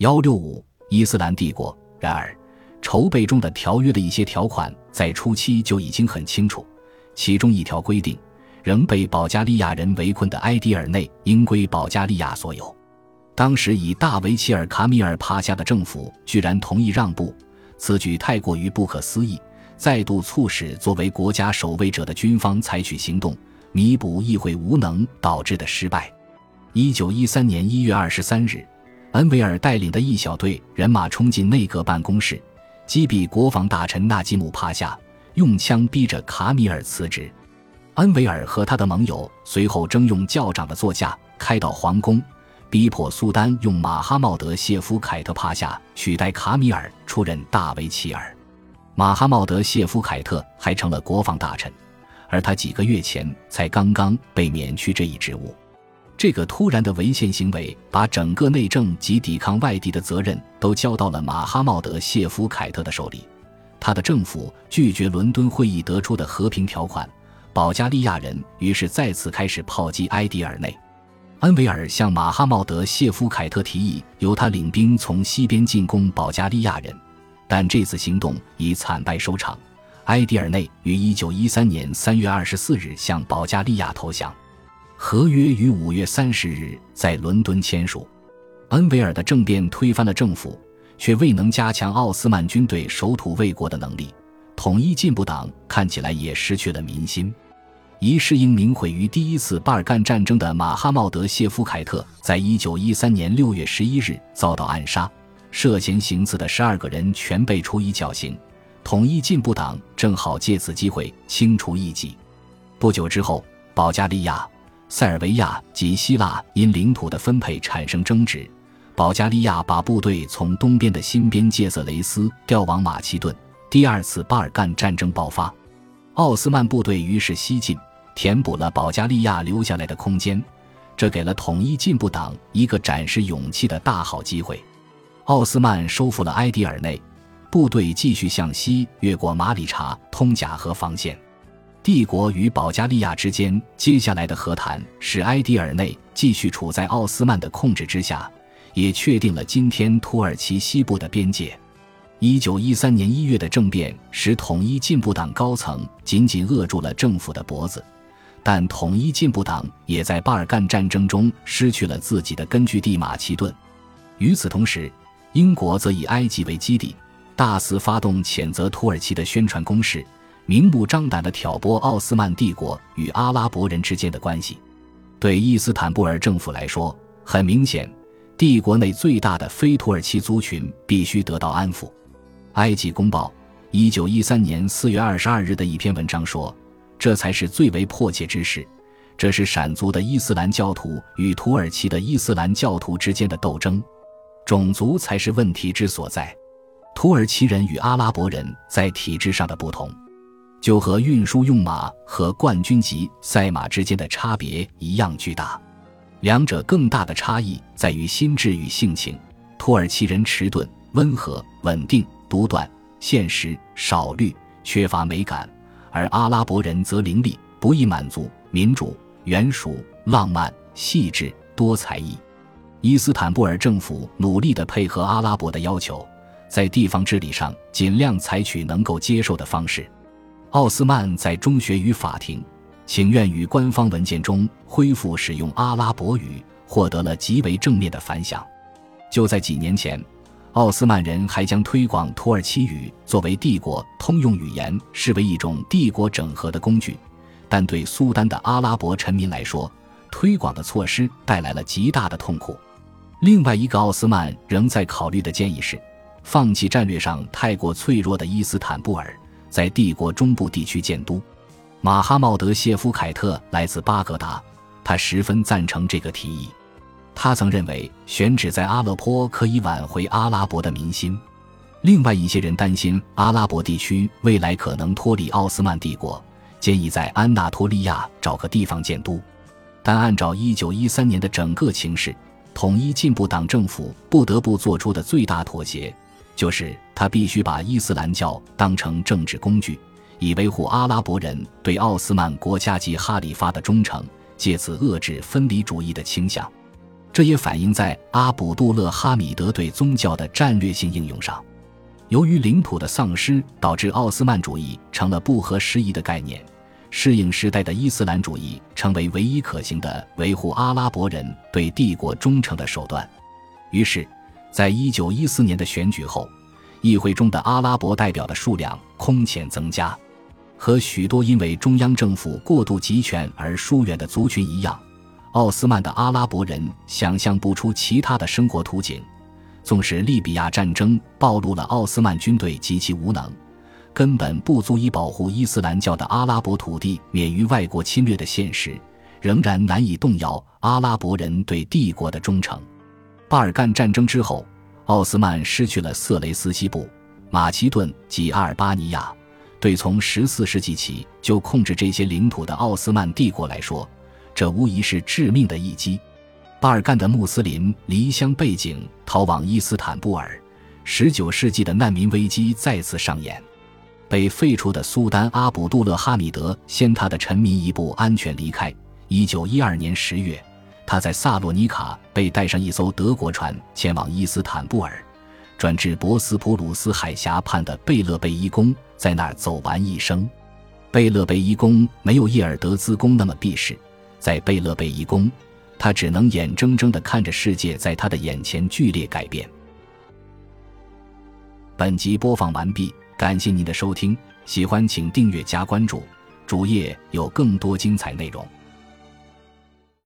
幺六五伊斯兰帝国。然而，筹备中的条约的一些条款在初期就已经很清楚，其中一条规定，仍被保加利亚人围困的埃迪尔内应归保加利亚所有。当时以大维齐尔卡米尔帕夏的政府居然同意让步，此举太过于不可思议，再度促使作为国家守卫者的军方采取行动，弥补议会无能导致的失败。一九一三年一月二十三日，恩维尔带领的一小队人马冲进内阁办公室，击毙国防大臣纳吉姆帕夏，用枪逼着卡米尔辞职。恩维尔和他的盟友随后征用教长的座驾开到皇宫。逼迫苏丹用马哈茂德谢夫凯特帕夏取代卡米尔出任大维齐尔，马哈茂德谢夫凯特还成了国防大臣，而他几个月前才刚刚被免去这一职务。这个突然的违宪行为，把整个内政及抵抗外敌的责任都交到了马哈茂德谢夫凯特的手里。他的政府拒绝伦敦会议得出的和平条款，保加利亚人于是再次开始炮击埃迪尔内。安维尔向马哈茂德谢夫凯特提议由他领兵从西边进攻保加利亚人，但这次行动以惨败收场。埃迪尔内于1913年3月24日向保加利亚投降，合约于5月30日在伦敦签署。恩维尔的政变推翻了政府，却未能加强奥斯曼军队守土卫国的能力，统一进步党看起来也失去了民心。一世英名毁于第一次巴尔干战争的马哈茂德谢夫凯特，在一九一三年六月十一日遭到暗杀，涉嫌行刺的十二个人全被处以绞刑。统一进步党正好借此机会清除异己。不久之后，保加利亚、塞尔维亚及希腊因领土的分配产生争执，保加利亚把部队从东边的新边界色雷斯调往马其顿。第二次巴尔干战争爆发，奥斯曼部队于是西进。填补了保加利亚留下来的空间，这给了统一进步党一个展示勇气的大好机会。奥斯曼收复了埃迪尔内，部队继续向西越过马里察通贾河防线。帝国与保加利亚之间接下来的和谈使埃迪尔内继续处在奥斯曼的控制之下，也确定了今天土耳其西部的边界。一九一三年一月的政变使统一进步党高层紧紧扼住了政府的脖子。但统一进步党也在巴尔干战争中失去了自己的根据地马其顿。与此同时，英国则以埃及为基地，大肆发动谴责土耳其的宣传攻势，明目张胆地挑拨奥斯曼帝国与阿拉伯人之间的关系。对伊斯坦布尔政府来说，很明显，帝国内最大的非土耳其族群必须得到安抚。埃及公报一九一三年四月二十二日的一篇文章说。这才是最为迫切之事，这是闪族的伊斯兰教徒与土耳其的伊斯兰教徒之间的斗争，种族才是问题之所在。土耳其人与阿拉伯人在体制上的不同，就和运输用马和冠军级赛马之间的差别一样巨大。两者更大的差异在于心智与性情。土耳其人迟钝、温和、稳定、独断、现实、少虑、缺乏美感。而阿拉伯人则凌厉、不易满足、民主、原属、浪漫、细致、多才艺。伊斯坦布尔政府努力地配合阿拉伯的要求，在地方治理上尽量采取能够接受的方式。奥斯曼在中学与法庭、请愿与官方文件中恢复使用阿拉伯语，获得了极为正面的反响。就在几年前。奥斯曼人还将推广土耳其语作为帝国通用语言视为一种帝国整合的工具，但对苏丹的阿拉伯臣民来说，推广的措施带来了极大的痛苦。另外一个奥斯曼仍在考虑的建议是，放弃战略上太过脆弱的伊斯坦布尔，在帝国中部地区建都。马哈茂德谢夫凯特来自巴格达，他十分赞成这个提议。他曾认为选址在阿勒颇可以挽回阿拉伯的民心。另外一些人担心阿拉伯地区未来可能脱离奥斯曼帝国，建议在安纳托利亚找个地方建都。但按照1913年的整个情势，统一进步党政府不得不做出的最大妥协，就是他必须把伊斯兰教当成政治工具，以维护阿拉伯人对奥斯曼国家及哈里发的忠诚，借此遏制分离主义的倾向。这也反映在阿卜杜勒哈米德对宗教的战略性应用上。由于领土的丧失，导致奥斯曼主义成了不合时宜的概念，适应时代的伊斯兰主义成为唯一可行的维护阿拉伯人对帝国忠诚的手段。于是，在一九一四年的选举后，议会中的阿拉伯代表的数量空前增加。和许多因为中央政府过度集权而疏远的族群一样，奥斯曼的阿拉伯人想象不出其他的生活图景。纵使利比亚战争暴露了奥斯曼军队极其无能，根本不足以保护伊斯兰教的阿拉伯土地免于外国侵略的现实，仍然难以动摇阿拉伯人对帝国的忠诚。巴尔干战争之后，奥斯曼失去了色雷斯西部、马其顿及阿尔巴尼亚。对从14世纪起就控制这些领土的奥斯曼帝国来说，这无疑是致命的一击。巴尔干的穆斯林离乡背井逃往伊斯坦布尔，19世纪的难民危机再次上演。被废除的苏丹阿卜杜勒哈米德先他的臣民一步安全离开。1912年10月，他在萨洛尼卡被带上一艘德国船前往伊斯坦布尔，转至博斯普鲁斯海峡畔的贝勒贝伊宫，在那儿走完一生。贝勒贝伊宫没有叶尔德兹宫那么避世，在贝勒贝伊宫。他只能眼睁睁地看着世界在他的眼前剧烈改变。本集播放完毕，感谢您的收听，喜欢请订阅加关注，主页有更多精彩内容。